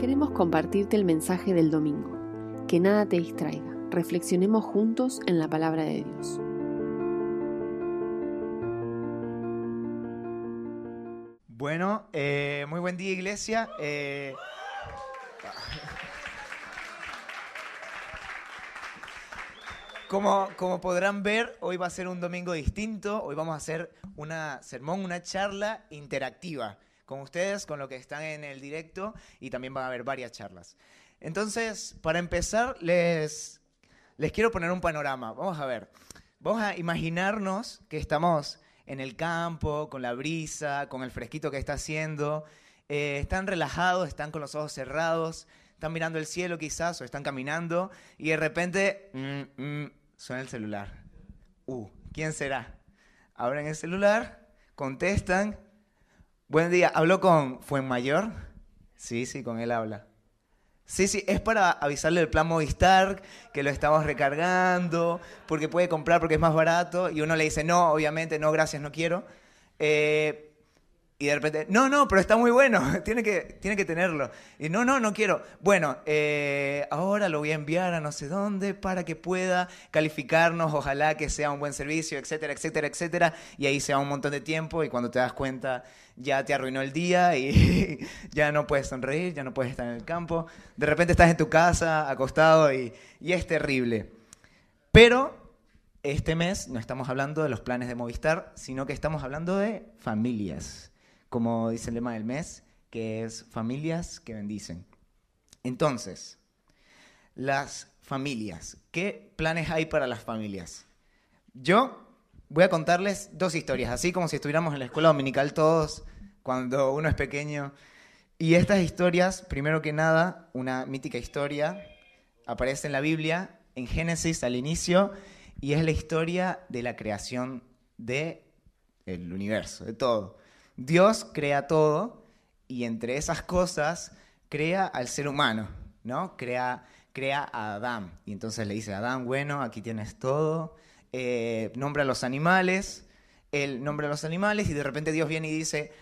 Queremos compartirte el mensaje del domingo. Que nada te distraiga. Reflexionemos juntos en la palabra de Dios. Bueno, eh, muy buen día iglesia. Eh, como, como podrán ver, hoy va a ser un domingo distinto. Hoy vamos a hacer una sermón, una charla interactiva con ustedes, con lo que están en el directo y también van a haber varias charlas. Entonces, para empezar, les, les quiero poner un panorama. Vamos a ver. Vamos a imaginarnos que estamos en el campo, con la brisa, con el fresquito que está haciendo. Eh, están relajados, están con los ojos cerrados, están mirando el cielo quizás o están caminando y de repente mm, mm, suena el celular. Uh, ¿quién será? Abren el celular, contestan. Buen día, ¿habló con Fuenmayor? Sí, sí, con él habla. Sí, sí, es para avisarle del plan Movistar, que lo estamos recargando, porque puede comprar porque es más barato, y uno le dice, no, obviamente, no, gracias, no quiero. Eh, y de repente, no, no, pero está muy bueno, tiene que, tiene que tenerlo. Y no, no, no quiero. Bueno, eh, ahora lo voy a enviar a no sé dónde para que pueda calificarnos, ojalá que sea un buen servicio, etcétera, etcétera, etcétera. Y ahí se va un montón de tiempo y cuando te das cuenta ya te arruinó el día y ya no puedes sonreír, ya no puedes estar en el campo. De repente estás en tu casa, acostado y, y es terrible. Pero este mes no estamos hablando de los planes de Movistar, sino que estamos hablando de familias como dice el lema del mes, que es familias que bendicen. Entonces, las familias. ¿Qué planes hay para las familias? Yo voy a contarles dos historias, así como si estuviéramos en la escuela dominical todos cuando uno es pequeño. Y estas historias, primero que nada, una mítica historia, aparece en la Biblia, en Génesis al inicio, y es la historia de la creación del el universo, de todo. Dios crea todo y entre esas cosas crea al ser humano, ¿no? Crea, crea a Adán. Y entonces le dice, Adán, bueno, aquí tienes todo. Eh, nombra a los animales, él nombra a los animales y de repente Dios viene y dice,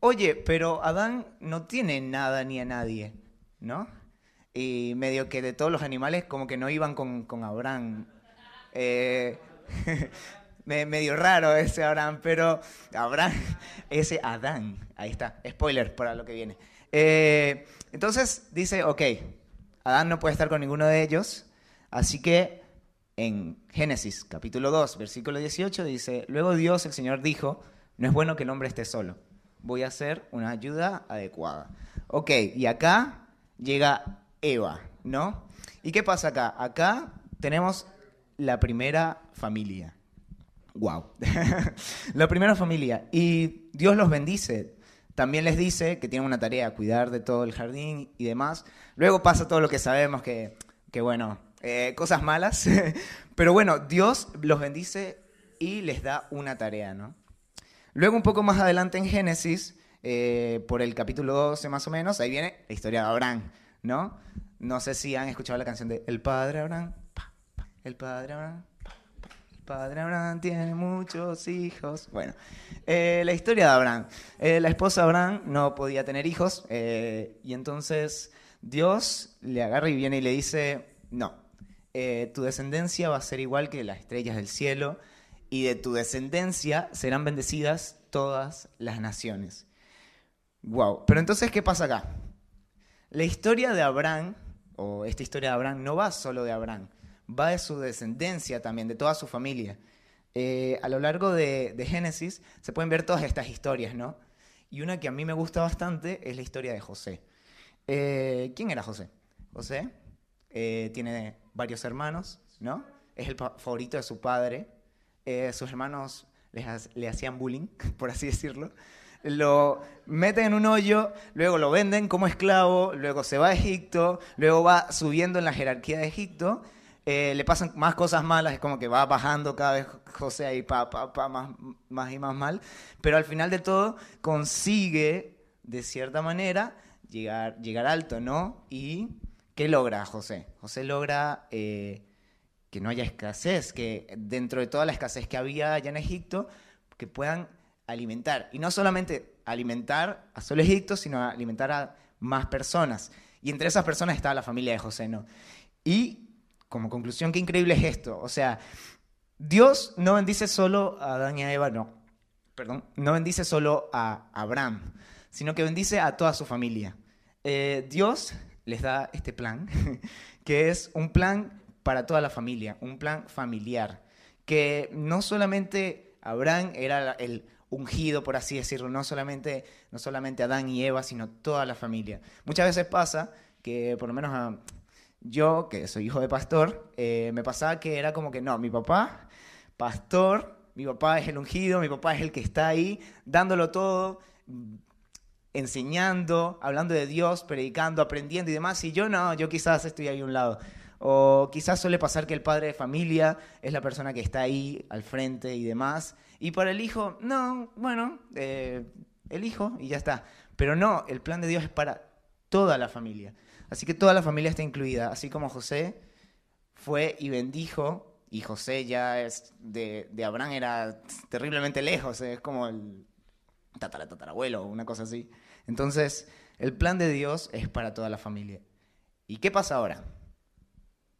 oye, pero Adán no tiene nada ni a nadie, ¿no? Y medio que de todos los animales como que no iban con, con Abraham. Eh, medio raro ese Abraham, pero Abraham, ese Adán, ahí está, spoiler para lo que viene. Eh, entonces dice, ok, Adán no puede estar con ninguno de ellos, así que en Génesis capítulo 2, versículo 18 dice, luego Dios, el Señor, dijo, no es bueno que el hombre esté solo, voy a hacer una ayuda adecuada. Ok, y acá llega Eva, ¿no? ¿Y qué pasa acá? Acá tenemos la primera familia. Wow. la primera familia. Y Dios los bendice. También les dice que tienen una tarea, cuidar de todo el jardín y demás. Luego pasa todo lo que sabemos, que, que bueno, eh, cosas malas. Pero bueno, Dios los bendice y les da una tarea, ¿no? Luego un poco más adelante en Génesis, eh, por el capítulo 12 más o menos, ahí viene la historia de Abraham, ¿no? No sé si han escuchado la canción de El Padre Abraham, el Padre Abraham, Padre Abraham tiene muchos hijos. Bueno, eh, la historia de Abraham. Eh, la esposa de Abraham no podía tener hijos eh, y entonces Dios le agarra y viene y le dice, no, tu descendencia va a ser igual que las estrellas del cielo y de tu descendencia serán bendecidas todas las naciones. Wow, pero entonces, ¿qué pasa acá? La historia de Abraham, o esta historia de Abraham, no va solo de Abraham va de su descendencia también, de toda su familia. Eh, a lo largo de, Génesis se pueden ver todas estas historias, ¿no? Y una que a mí me gusta bastante es la historia de José. Eh, ¿Quién era José? José eh, tiene varios hermanos, ¿no? Es el favorito de su padre. sus hermanos le hacían bullying, por así decirlo lo meten en un hoyo, luego lo venden como esclavo, luego se va a Egipto, luego va subiendo en la jerarquía de Egipto eh, le pasan más cosas malas, es como que va bajando cada vez José ahí pa, más, más y más mal, pero al final de todo consigue, de cierta manera, llegar, llegar alto, ¿no? ¿Y qué logra José? José logra eh, que no haya escasez, que dentro de toda la escasez que había allá en Egipto, que puedan alimentar, y no solamente alimentar a solo Egipto, sino alimentar a más personas. Y entre esas personas estaba la familia de José, ¿no? Y como conclusión, qué increíble es esto. O sea, Dios no bendice solo a Adán y a Eva, no. Perdón, no bendice solo a Abraham, sino que bendice a toda su familia. Eh, Dios les da este plan, que es un plan para toda la familia, un plan familiar, que no solamente Abraham era el ungido, por así decirlo, no solamente, no solamente Adán y Eva, sino toda la familia. Muchas veces pasa que, por lo menos a, yo, que soy hijo de pastor, eh, me pasaba que era como que no, mi papá, pastor, mi papá es el ungido, mi papá es el que está ahí, dándolo todo, enseñando, hablando de Dios, predicando, aprendiendo y demás, y yo no, yo quizás estoy ahí a un lado. O quizás suele pasar que el padre de familia es la persona que está ahí al frente y demás. Y para el hijo, no, bueno, eh, el hijo y ya está. Pero no, el plan de Dios es para toda la familia. Así que toda la familia está incluida. Así como José fue y bendijo, y José ya es de, Abraham era terriblemente lejos, es como el tatara, tatarabuelo una cosa así. Entonces, el plan de Dios es para toda la familia. ¿Y qué pasa ahora?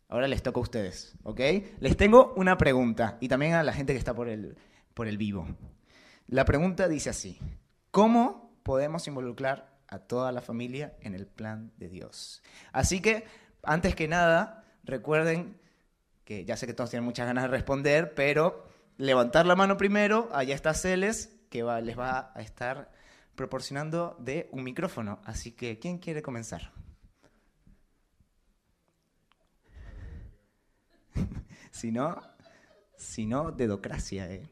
Ahora les toca a ustedes, ¿ok? Les tengo una pregunta y también a la gente que está por el, por el vivo. La pregunta dice así, ¿cómo podemos involucrar a toda la familia en el plan de Dios? Así que, antes que nada, recuerden que ya sé que todos tienen muchas ganas de responder, pero levantar la mano primero, allá está Celes, que les va a estar proporcionando de un micrófono. Así que, ¿quién quiere comenzar? si no, si no, dedocracia. Eh.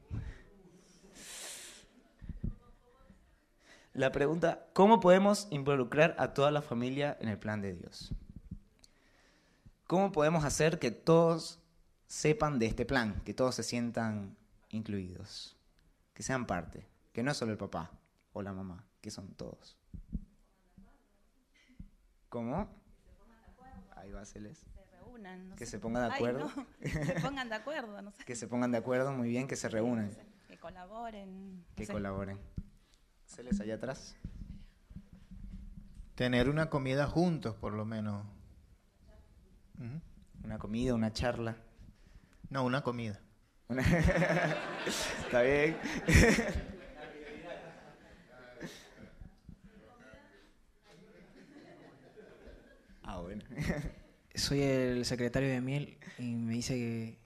La pregunta, ¿cómo podemos involucrar a toda la familia en el plan de Dios? ¿Cómo podemos hacer que todos sepan de este plan, que todos se sientan incluidos, que sean parte, que no es solo el papá o la mamá, que son todos? ¿Cómo? Ahí va, Celeste que se pongan de acuerdo. que se pongan de acuerdo, no sé. Que se pongan de acuerdo, muy bien, que se reúnan. que colaboren. Que colaboren. ¿Se les allá atrás? Tener una comida juntos, por lo menos. Una comida, una charla. No, una comida. Está bien. ah, bueno soy el secretario de Miel y me dice que...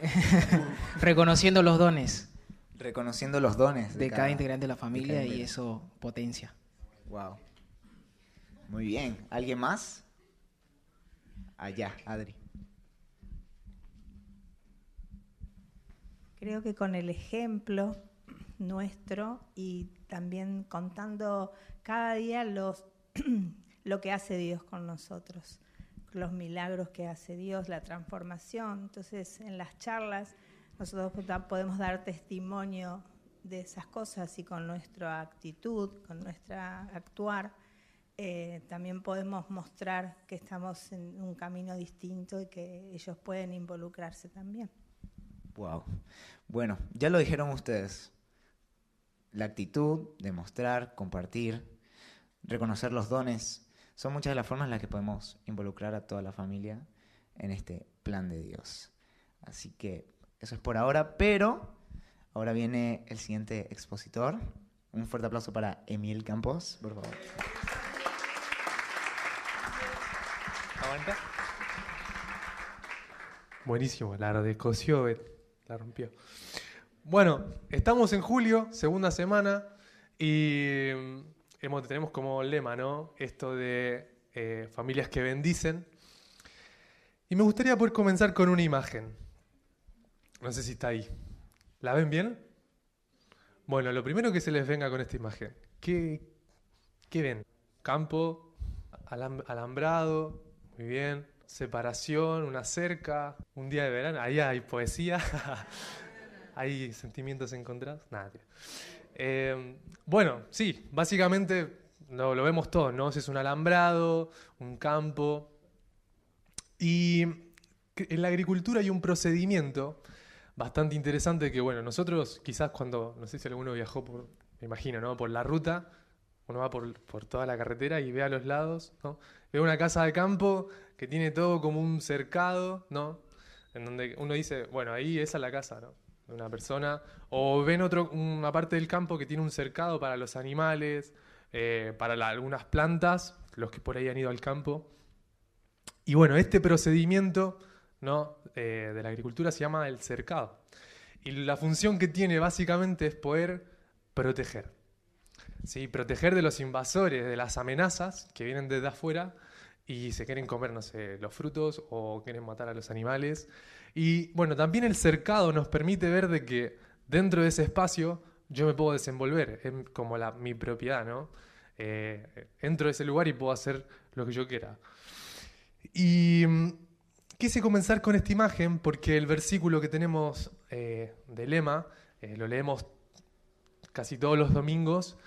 Reconociendo los dones. Reconociendo los dones. De, cada, integrante de la familia y eso potencia. Wow. Muy bien. ¿Alguien más? Allá, Adri. Creo que con el ejemplo nuestro y también contando cada día los lo que hace Dios con nosotros, los milagros que hace Dios, la transformación. Entonces, en las charlas nosotros podemos dar testimonio de esas cosas y con nuestra actitud, con nuestra actuar, eh, también podemos mostrar que estamos en un camino distinto y que ellos pueden involucrarse también. Wow. Bueno, ya lo dijeron ustedes. La actitud de mostrar, compartir, reconocer los dones son muchas de las formas en las que podemos involucrar a toda la familia en este plan de Dios. Así que eso es por ahora, pero ahora viene el siguiente expositor. Un fuerte aplauso para Emil Campos, por favor. Buenísimo, la de cosió, la rompió. Bueno, estamos en julio, segunda semana, y tenemos como lema, ¿no? Esto de eh, familias que bendicen. Y me gustaría poder comenzar con una imagen. No sé si está ahí. ¿La ven bien? Bueno, lo primero que se les venga con esta imagen. ¿Qué, qué ven? Campo, alambrado, muy bien. Separación, una cerca, un día de verano. Ahí hay poesía. hay sentimientos encontrados. Nada. Eh, bueno, sí, básicamente lo, vemos todo, ¿no? Es un alambrado, un campo. Y en la agricultura hay un procedimiento bastante interesante que, bueno, nosotros quizás cuando, no sé si alguno viajó por, me imagino, ¿no? Por la ruta, Uno va por, por toda la carretera y ve a los lados. Ve una casa de campo que tiene todo como un cercado, ¿no? En donde uno dice, bueno, ahí esa es la casa, ¿no? De una persona. O ven otro, una parte del campo que tiene un cercado para los animales, eh, para algunas plantas, los que por ahí han ido al campo. Y bueno, este procedimiento ¿no? eh, de la agricultura se llama el cercado. Y la función que tiene básicamente es poder proteger. ¿sí? Proteger de los invasores, de las amenazas que vienen desde afuera y se quieren comer, no sé, los frutos o quieren matar a los animales. Y bueno, también el cercado nos permite ver de que dentro de ese espacio yo me puedo desenvolver, es como la, mi propiedad, ¿no? Eh, entro a ese lugar y puedo hacer lo que yo quiera. Y mm, quise comenzar con esta imagen porque el versículo que tenemos eh, de lema eh, lo leemos casi todos los domingos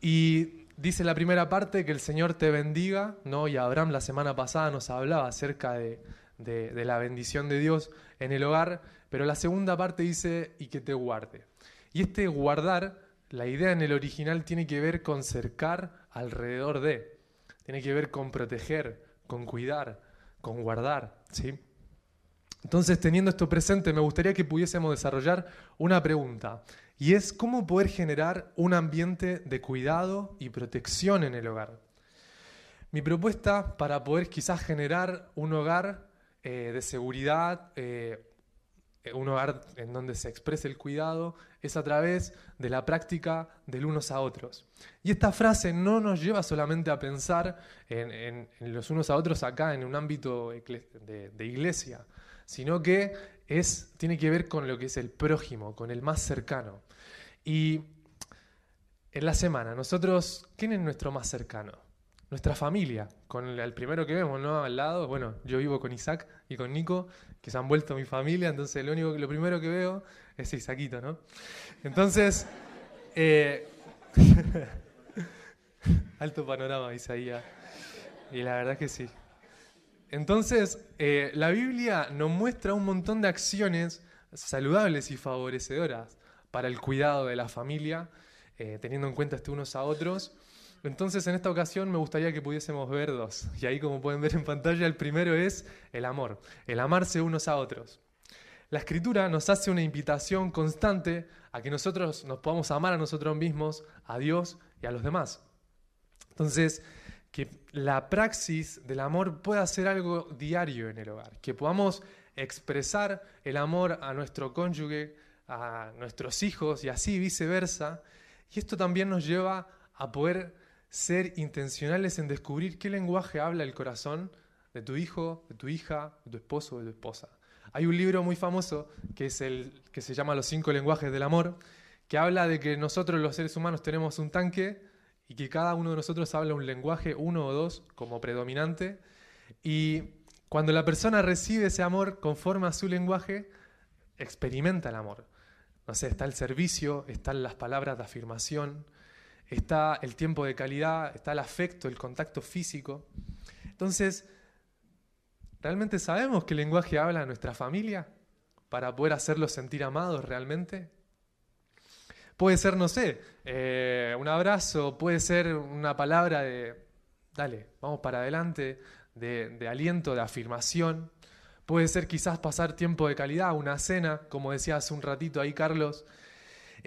y dice la primera parte que el Señor te bendiga, ¿no? Y Abraham la semana pasada nos hablaba acerca de, de- de la bendición de Dios en el hogar, pero la segunda parte dice y que te guarde. Y este guardar, la idea en el original tiene que ver con cercar alrededor de, tiene que ver con proteger, con cuidar, con guardar, ¿sí? Entonces, teniendo esto presente, me gustaría que pudiésemos desarrollar una pregunta, y es cómo poder generar un ambiente de cuidado y protección en el hogar. Mi propuesta para poder quizás generar un hogar eh, de seguridad, eh, un hogar en donde se exprese el cuidado, es a través de la práctica del unos a otros. Y esta frase no nos lleva solamente a pensar en, los unos a otros acá en un ámbito de, de iglesia, sino que es, tiene que ver con lo que es el prójimo, con el más cercano. Y en la semana, nosotros, ¿quién es nuestro más cercano? Nuestra familia, con el, primero que vemos, ¿no? Al lado, bueno, yo vivo con Isaac y con Nico, que se han vuelto mi familia, entonces lo único, lo primero que veo es Isaquito, ¿no? Entonces, eh, alto panorama, Isaías. Y la verdad que sí. Entonces, eh, la Biblia nos muestra un montón de acciones saludables y favorecedoras para el cuidado de la familia, eh, teniendo en cuenta este unos a otros. Entonces, en esta ocasión me gustaría que pudiésemos ver dos. Y ahí, como pueden ver en pantalla, el primero es el amor, el amarse unos a otros. La escritura nos hace una invitación constante a que nosotros nos podamos amar a nosotros mismos, a Dios y a los demás. Entonces, que la praxis del amor pueda ser algo diario en el hogar, que podamos expresar el amor a nuestro cónyuge, a nuestros hijos y así viceversa. Y esto también nos lleva a poder ser intencionales en descubrir qué lenguaje habla el corazón de tu hijo, de tu hija, de tu esposo, de tu esposa. Hay un libro muy famoso que, es el, que se llama Los cinco lenguajes del amor, que habla de que nosotros los seres humanos tenemos un tanque y que cada uno de nosotros habla un lenguaje, uno o dos, como predominante. Y cuando la persona recibe ese amor conforme a su lenguaje, experimenta el amor. No sé, está el servicio, están las palabras de afirmación, está el tiempo de calidad, está el afecto, el contacto físico. Entonces, ¿realmente sabemos qué lenguaje habla nuestra familia para poder hacerlos sentir amados realmente? Puede ser, no sé, eh, un abrazo, puede ser una palabra de, dale, vamos para adelante, de, de aliento, de afirmación. Puede ser quizás pasar tiempo de calidad, una cena, como decía hace un ratito ahí Carlos.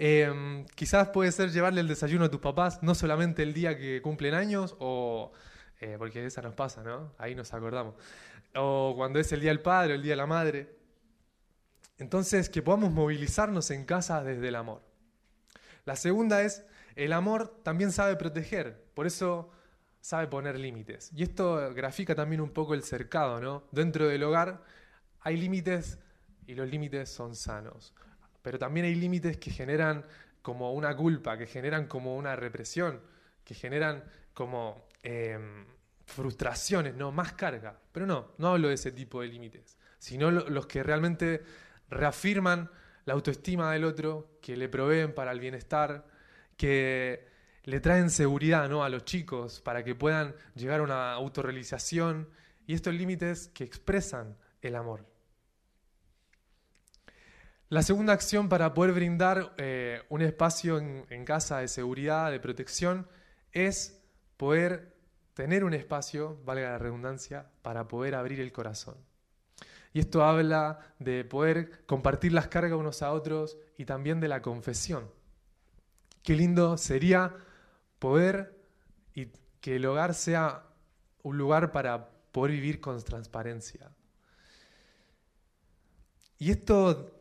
Eh, quizás puede ser llevarle el desayuno a tus papás, no solamente el día que cumplen años, o eh, porque esa nos pasa, ¿no? Ahí nos acordamos. O cuando es el día del padre, el día de la madre. Entonces, que podamos movilizarnos en casa desde el amor. La segunda es, el amor también sabe proteger, por eso sabe poner límites. Y esto grafica también un poco el cercado, ¿no? Dentro del hogar hay límites y los límites son sanos, pero también hay límites que generan como una culpa, que generan como una represión, que generan como em, frustraciones, ¿no? Más carga. Pero no, no hablo de ese tipo de límites, sino lo- los que realmente reafirman la autoestima del otro, que le proveen para el bienestar, que le traen seguridad ¿no? a los chicos para que puedan llegar a una autorrealización y estos límites que expresan el amor. La segunda acción para poder brindar eh, un espacio en, en casa de seguridad, de protección, es poder tener un espacio, valga la redundancia, para poder abrir el corazón. Y esto habla de poder compartir las cargas unos a otros y también de la confesión. Qué lindo sería poder y que el hogar sea un lugar para poder vivir con transparencia. Y esto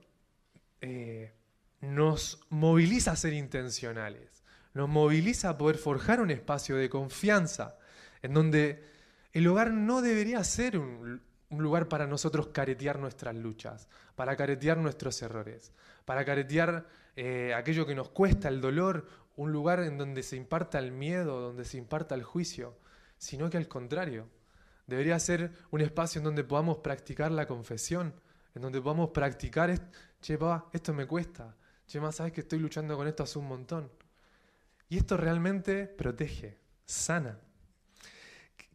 eh, nos moviliza a ser intencionales, nos moviliza a poder forjar un espacio de confianza en donde el hogar no debería ser un, lugar para nosotros caretear nuestras luchas, para caretear nuestros errores, para caretear eh, aquello que nos cuesta, el dolor, un lugar en donde se imparta el miedo, donde se imparta el juicio, sino que al contrario, debería ser un espacio en donde podamos practicar la confesión, en donde podamos practicar, che, papá, esto me cuesta, che, más sabes que estoy luchando con esto hace un montón. Y esto realmente protege, sana.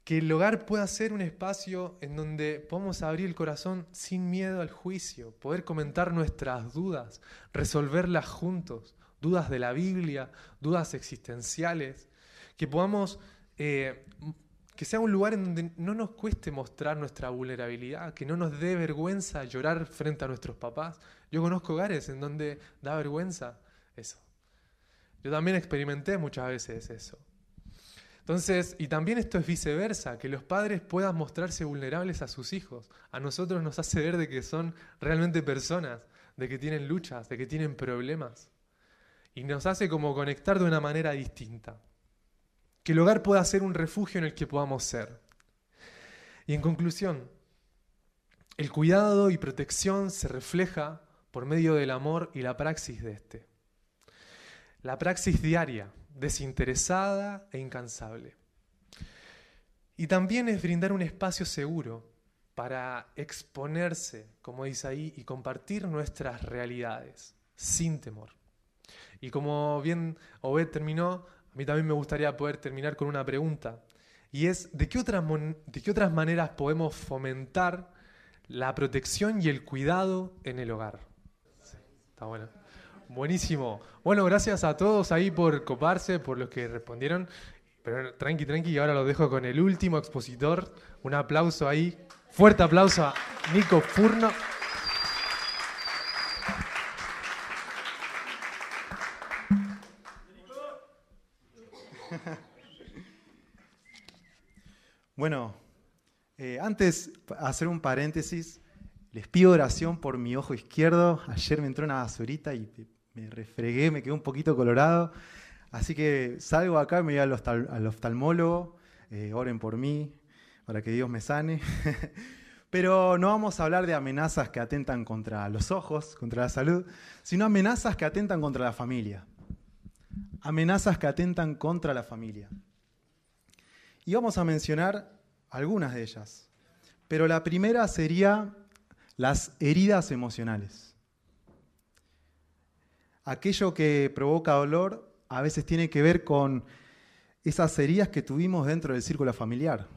Que el hogar pueda ser un espacio en donde podamos abrir el corazón sin miedo al juicio, poder comentar nuestras dudas, resolverlas juntos, dudas de la Biblia, dudas existenciales, que podamos, eh, que sea un lugar en donde no nos cueste mostrar nuestra vulnerabilidad, que no nos dé vergüenza llorar frente a nuestros papás. Yo conozco hogares en donde da vergüenza eso. Yo también experimenté muchas veces eso. Entonces, y también esto es viceversa, que los padres puedan mostrarse vulnerables a sus hijos. A nosotros nos hace ver de que son realmente personas, de que tienen luchas, de que tienen problemas. Y nos hace como conectar de una manera distinta. Que el hogar pueda ser un refugio en el que podamos ser. Y en conclusión, el cuidado y protección se refleja por medio del amor y la praxis de este. La praxis diaria, desinteresada e incansable. Y también es brindar un espacio seguro para exponerse, como dice ahí, y compartir nuestras realidades sin temor. Y como bien Obed terminó, a mí también me gustaría poder terminar con una pregunta. Y es, ¿de qué otras, de qué otras maneras podemos fomentar la protección y el cuidado en el hogar? está bueno. Buenísimo. Bueno, gracias a todos ahí por coparse, por los que respondieron. Pero tranqui, tranqui, y ahora lo dejo con el último expositor. Un aplauso ahí. Fuerte aplauso a Nico Furno. Antes, hacer un paréntesis, les pido oración por mi ojo izquierdo. Ayer me entró una basurita y me refregué, me quedé un poquito colorado. Así que salgo acá, me voy al, al oftalmólogo, eh, oren por mí, para que Dios me sane. Pero no vamos a hablar de amenazas que atentan contra los ojos, contra la salud, sino amenazas que atentan contra la familia. Amenazas que atentan contra la familia. Y vamos a mencionar algunas de ellas. Pero la primera sería las heridas emocionales aquello que provoca dolor a veces tiene que ver con esas heridas que tuvimos dentro del círculo familiar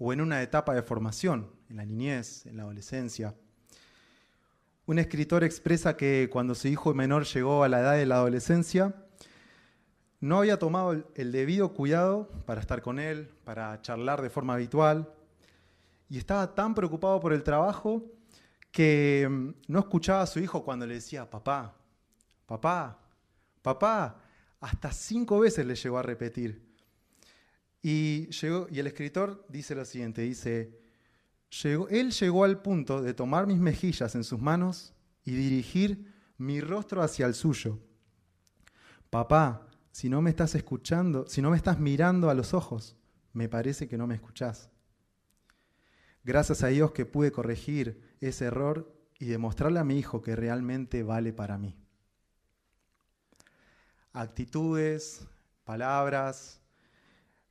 o en una etapa de formación, en la niñez, en la adolescencia. Un escritor expresa que cuando su hijo menor llegó a la edad de la adolescencia, no había tomado el debido cuidado para estar con él, para charlar de forma habitual, y estaba tan preocupado por el trabajo que mm, no escuchaba a su hijo cuando le decía, papá, papá, papá, hasta cinco veces le llegó a repetir. Y, llegó, y el escritor dice lo siguiente, dice, él llegó al punto de tomar mis mejillas en sus manos y dirigir mi rostro hacia el suyo. Papá, si no me estás escuchando, si no me estás mirando a los ojos, me parece que no me escuchás. Gracias a Dios que pude corregir ese error y demostrarle a mi hijo que realmente vale para mí actitudes, palabras,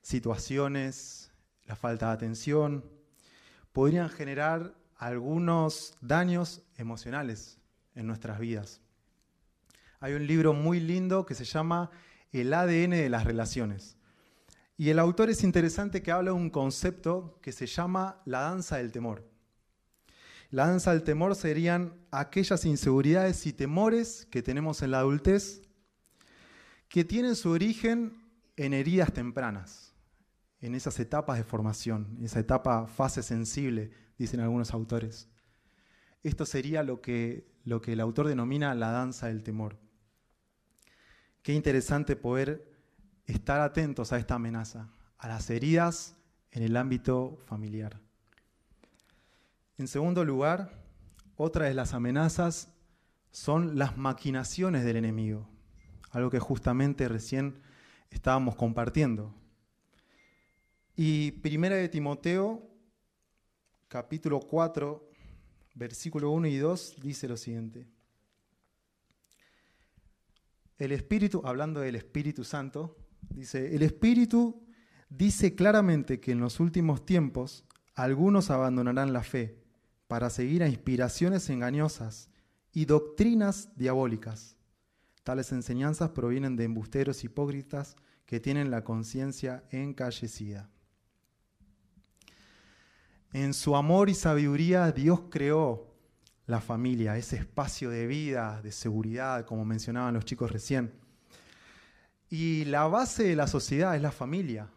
situaciones, la falta de atención, podrían generar algunos daños emocionales en nuestras vidas. Hay un libro muy lindo que se llama El ADN de las relaciones. Y el autor es interesante que habla de un concepto que se llama la danza del temor. La danza del temor serían aquellas inseguridades y temores que tenemos en la adultez que tienen su origen en heridas tempranas, en esas etapas de formación, en esa etapa fase sensible, dicen algunos autores. Esto sería lo que, lo que el autor denomina la danza del temor. Qué interesante poder estar atentos a esta amenaza, a las heridas en el ámbito familiar. En segundo lugar, otra de las amenazas son las maquinaciones del enemigo, algo que justamente recién estábamos compartiendo. Y Primera de Timoteo, capítulo 4, versículo 1 y 2, dice lo siguiente. El Espíritu, hablando del Espíritu Santo, dice, el Espíritu dice claramente que en los últimos tiempos algunos abandonarán la fe para seguir a inspiraciones engañosas y doctrinas diabólicas. Tales enseñanzas provienen de embusteros hipócritas que tienen la conciencia encallecida. En su amor y sabiduría Dios creó la familia, ese espacio de vida, de seguridad, como mencionaban los chicos recién. Y la base de la sociedad es la familia.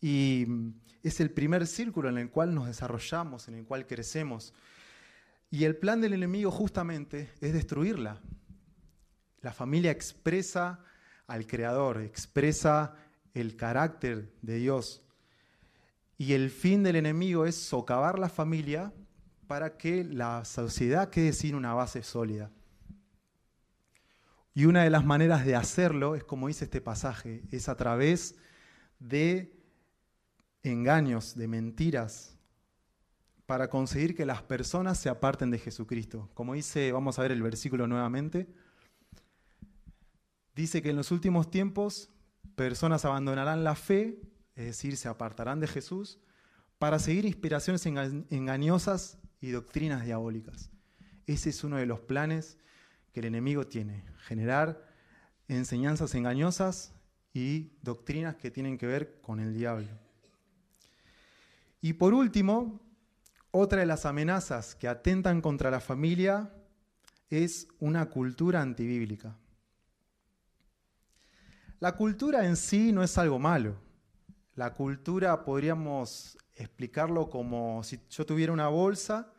Y es el primer círculo en el cual nos desarrollamos, en el cual crecemos. Y el plan del enemigo justamente es destruirla. La familia expresa al Creador, expresa el carácter de Dios. Y el fin del enemigo es socavar la familia para que la sociedad quede sin una base sólida. Y una de las maneras de hacerlo es como dice este pasaje, es a través de engaños, de mentiras, para conseguir que las personas se aparten de Jesucristo. Como dice, vamos a ver el versículo nuevamente, dice que en los últimos tiempos personas abandonarán la fe, es decir, se apartarán de Jesús, para seguir inspiraciones engañosas y doctrinas diabólicas. Ese es uno de los planes que el enemigo tiene, generar enseñanzas engañosas y doctrinas que tienen que ver con el diablo. Y por último, otra de las amenazas que atentan contra la familia es una cultura antibíblica. La cultura en sí no es algo malo. La cultura podríamos explicarlo como si yo tuviera una bolsa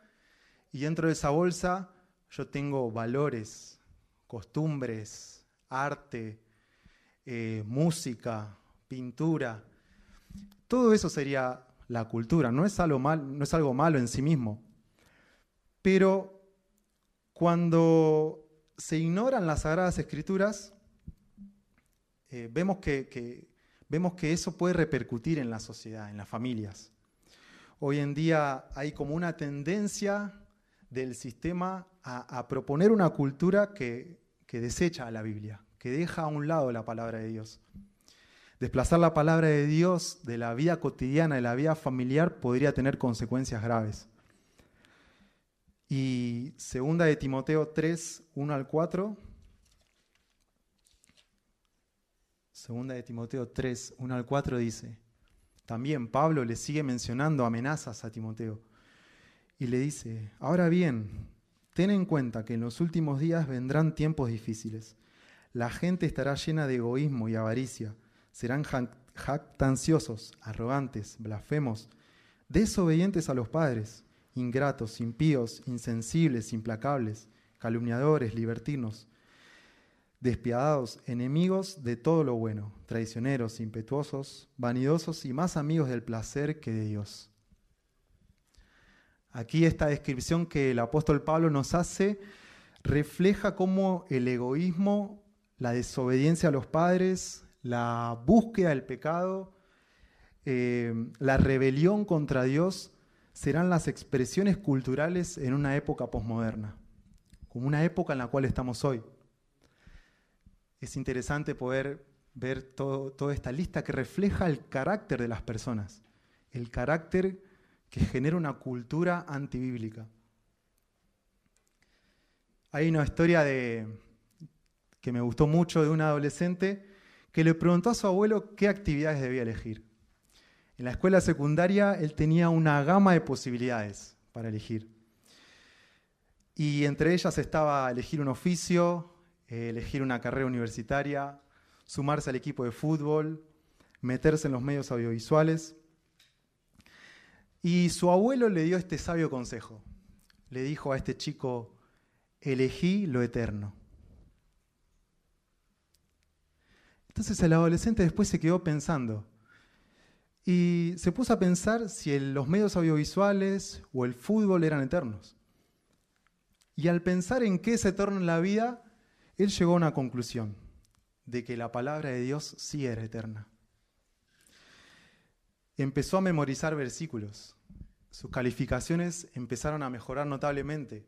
y dentro de esa bolsa yo tengo valores, costumbres, arte, eh, música, pintura. Todo eso sería la cultura. No es, algo mal, no es algo malo en sí mismo. Pero cuando se ignoran las Sagradas Escrituras, eh, vemos, que, vemos que eso puede repercutir en la sociedad, en las familias. Hoy en día hay como una tendencia del sistema a, proponer una cultura que, que desecha a la Biblia, que deja a un lado la palabra de Dios. Desplazar la palabra de Dios de la vida cotidiana, de la vida familiar, podría tener consecuencias graves. Y segunda de Timoteo 3, 1 al 4. Segunda de Timoteo 3, 1 al 4 dice, también Pablo le sigue mencionando amenazas a Timoteo y le dice, ahora bien, ten en cuenta que en los últimos días vendrán tiempos difíciles. La gente estará llena de egoísmo y avaricia serán jactanciosos, arrogantes, blasfemos, desobedientes a los padres, ingratos, impíos, insensibles, implacables, calumniadores, libertinos, despiadados, enemigos de todo lo bueno, traicioneros, impetuosos, vanidosos y más amigos del placer que de Dios. Aquí esta descripción que el apóstol Pablo nos hace refleja cómo el egoísmo, la desobediencia a los padres, la búsqueda del pecado, eh, la rebelión contra Dios serán las expresiones culturales en una época posmoderna, como una época en la cual estamos hoy. Es interesante poder ver toda esta lista que refleja el carácter de las personas, el carácter que genera una cultura antibíblica. Hay una historia que me gustó mucho de un adolescente que le preguntó a su abuelo qué actividades debía elegir. En la escuela secundaria él tenía una gama de posibilidades para elegir. Y entre ellas estaba elegir un oficio, eh, elegir una carrera universitaria, sumarse al equipo de fútbol, meterse en los medios audiovisuales. Y su abuelo le dio este sabio consejo. Le dijo a este chico, elegí lo eterno. Entonces el adolescente después se quedó pensando y se puso a pensar si los medios audiovisuales o el fútbol eran eternos. Y al pensar en qué es eterno en la vida, él llegó a una conclusión, de que la palabra de Dios sí era eterna. Empezó a memorizar versículos, sus calificaciones empezaron a mejorar notablemente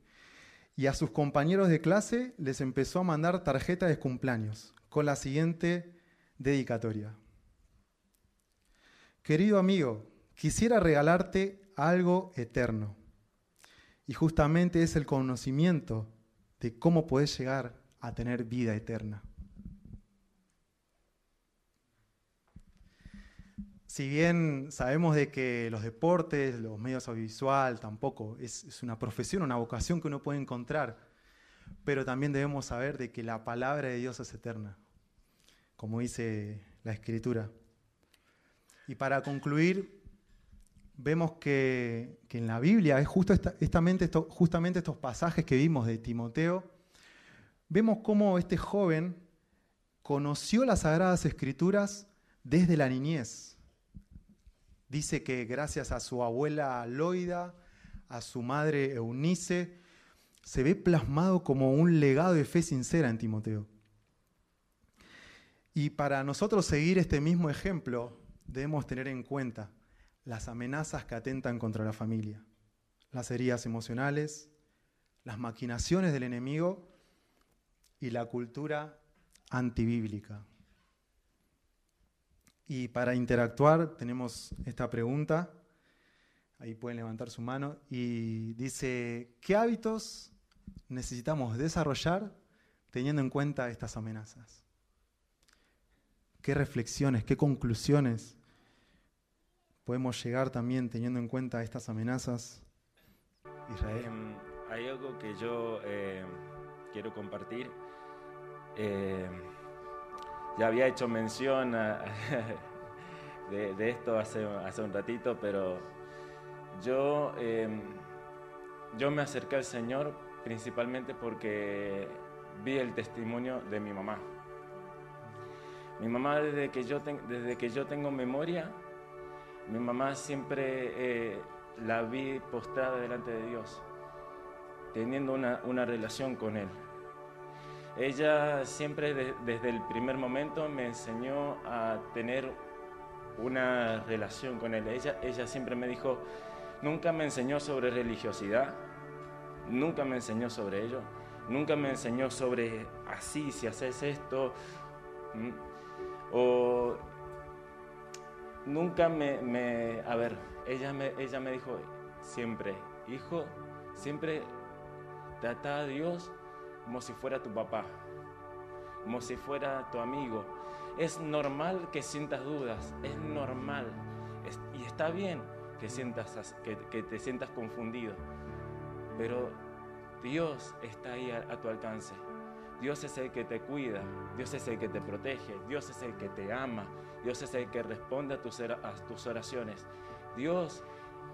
y a sus compañeros de clase les empezó a mandar tarjetas de cumpleaños con la siguiente dedicatoria. Querido amigo, quisiera regalarte algo eterno. Y justamente es el conocimiento de cómo podés llegar a tener vida eterna. Si bien sabemos de que los deportes, los medios audiovisuales tampoco es, una profesión, una vocación que uno puede encontrar, pero también debemos saber de que la palabra de Dios es eterna, como dice la Escritura. Y para concluir, vemos que, en la Biblia, es justo justamente estos pasajes que vimos de Timoteo, vemos cómo este joven conoció las Sagradas Escrituras desde la niñez. Dice que gracias a su abuela Loida, a su madre Eunice, se ve plasmado como un legado de fe sincera en Timoteo. Y para nosotros seguir este mismo ejemplo, debemos tener en cuenta las amenazas que atentan contra la familia, las heridas emocionales, las maquinaciones del enemigo y la cultura antibíblica. Y para interactuar tenemos esta pregunta, ahí pueden levantar su mano, y dice, ¿qué hábitos necesitamos desarrollar teniendo en cuenta estas amenazas? ¿Qué reflexiones, qué conclusiones podemos llegar también teniendo en cuenta estas amenazas? Israel. Em, hay algo que yo eh, quiero compartir. Eh, ya había hecho mención de, esto hace, hace un ratito, pero yo, em, yo me acerqué al Señor principalmente porque vi el testimonio de mi mamá. Mi mamá desde que yo, desde que yo tengo memoria, mi mamá siempre eh, la vi postrada delante de Dios, teniendo una, una relación con Él. Ella siempre de- desde el primer momento me enseñó a tener una relación con Él. Ella, ella siempre me dijo, nunca me enseñó sobre religiosidad, nunca me enseñó sobre ello, nunca me enseñó sobre así, si haces esto, mm, o nunca me, me- a ver, ella me, ella me dijo siempre, hijo, siempre trata a Dios como si fuera tu papá, como si fuera tu amigo. Es normal que sientas dudas, es normal, y está bien que, sientas, as- que, te sientas confundido, pero Dios está ahí a, tu alcance. Dios es el que te cuida, Dios es el que te protege, Dios es el que te ama, Dios es el que responde a tus oraciones. Dios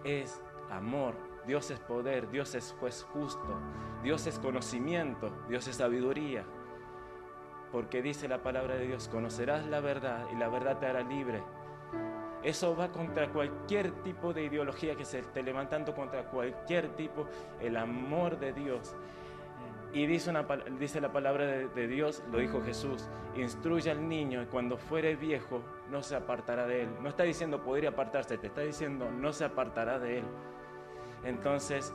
es amor, Dios es poder, Dios es juez justo, Dios es conocimiento, Dios es sabiduría. Porque dice la palabra de Dios, conocerás la verdad y la verdad te hará libre. Eso va contra cualquier tipo de ideología que se esté levantando, contra cualquier tipo, el amor de Dios. Y dice, la palabra de, de Dios, lo dijo Jesús, instruye al niño y cuando fuere viejo no se apartará de él. No está diciendo podría apartarse, te está diciendo no se apartará de él. Entonces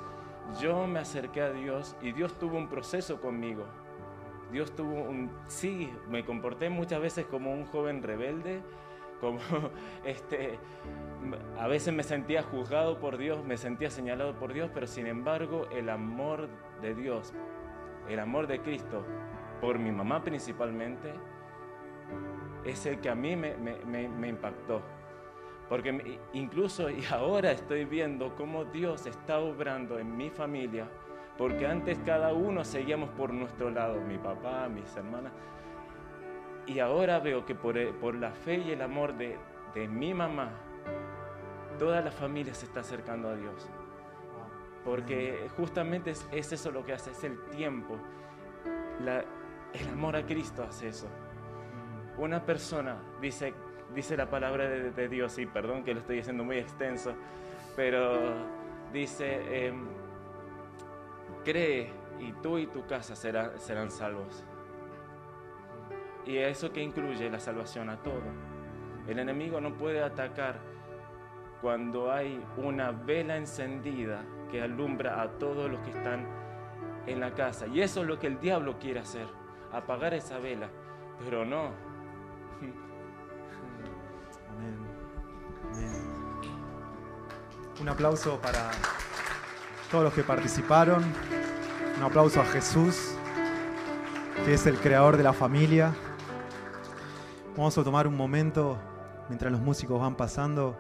yo me acerqué a Dios y Dios tuvo un proceso conmigo. Dios tuvo un... Sí, me comporté muchas veces como un joven rebelde, como este... A veces me sentía juzgado por Dios, me sentía señalado por Dios, pero sin embargo el amor de Dios, el amor de Cristo, por mi mamá principalmente, es el que a mí me, me- impactó. Porque incluso y ahora estoy viendo cómo Dios está obrando en mi familia, porque antes cada uno seguíamos por nuestro lado, mi papá, mis hermanas, Y ahora veo que por, por la fe y el amor de, mi mamá, toda la familia se está acercando a Dios. Porque justamente es, es eso lo que hace, es el tiempo. El amor a Cristo hace eso. Una persona, dice, dice la palabra de, Dios, y perdón que lo estoy haciendo muy extenso, pero dice, em, cree y tú y tu casa será- serán salvos. Y eso que incluye la salvación a todo. El enemigo no puede atacar cuando hay una vela encendida que alumbra a todos los que están en la casa. Y eso es lo que el diablo quiere hacer, apagar esa vela. Pero no, Amén. Un aplauso para todos los que participaron. Un aplauso a Jesús, que es el creador de la familia. Vamos a tomar un momento mientras los músicos van pasando.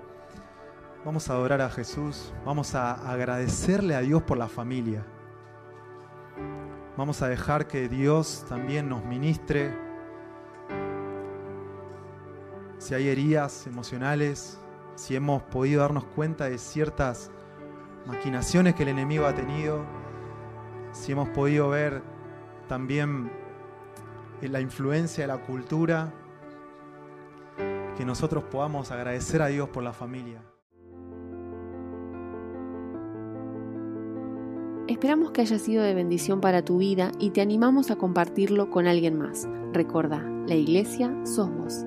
Vamos a adorar a Jesús. Vamos a agradecerle a Dios por la familia. Vamos a dejar que Dios también nos ministre si hay heridas emocionales, si hemos podido darnos cuenta de ciertas maquinaciones que el enemigo ha tenido, si hemos podido ver también eh, la influencia de la cultura, que nosotros podamos agradecer a Dios por la familia. Esperamos que haya sido de bendición para tu vida y te animamos a compartirlo con alguien más. Recuerda, la iglesia sos vos.